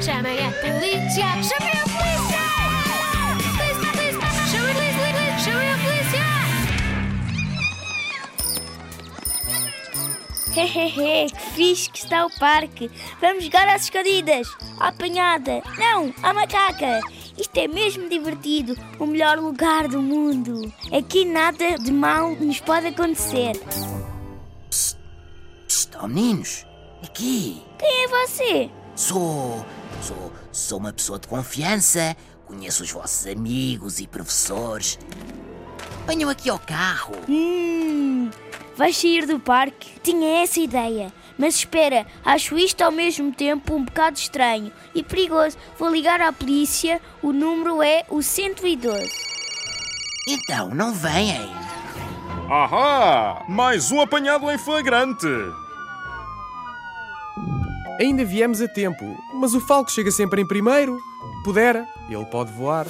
Chamem a polícia! Chamem a polícia! Polícia, polícia! Chamem a polícia! Chamem a polícia! Hehehe, que fixe que está o parque. Vamos jogar às escondidas. À apanhada. Não, à macaca. Isto é mesmo divertido. O melhor lugar do mundo. Aqui nada de mal nos pode acontecer. Psst, oh meninos, aqui. Quem é você? Sou, sou, sou uma pessoa de confiança. Conheço os vossos amigos e professores. Venham aqui ao carro. Hum, vais sair do parque? Tinha essa ideia. Mas espera, acho isto ao mesmo tempo um bocado estranho e perigoso. Vou ligar à polícia, o número é o 112. Então, não vêm. Ahá! Mais um apanhado em flagrante! Ainda viemos a tempo, mas o Falco chega sempre em primeiro. Pudera, ele pode voar.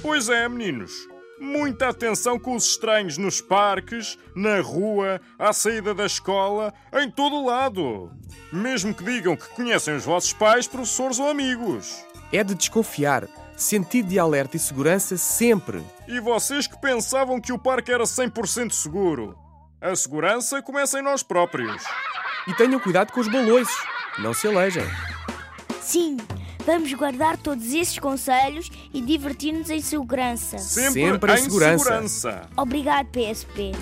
Pois é, meninos. Muita atenção com os estranhos nos parques, na rua, à saída da escola, em todo o lado. Mesmo que digam que conhecem os vossos pais, professores ou amigos. É de desconfiar. Sentido de alerta e segurança sempre. E vocês que pensavam que o parque era 100% seguro? A segurança começa em nós próprios. E tenham cuidado com os baloiços. Não se alejem. Sim, vamos guardar todos esses conselhos e divertir-nos em segurança. Sempre, Sempre em em segurança. segurança. Obrigado, PSP.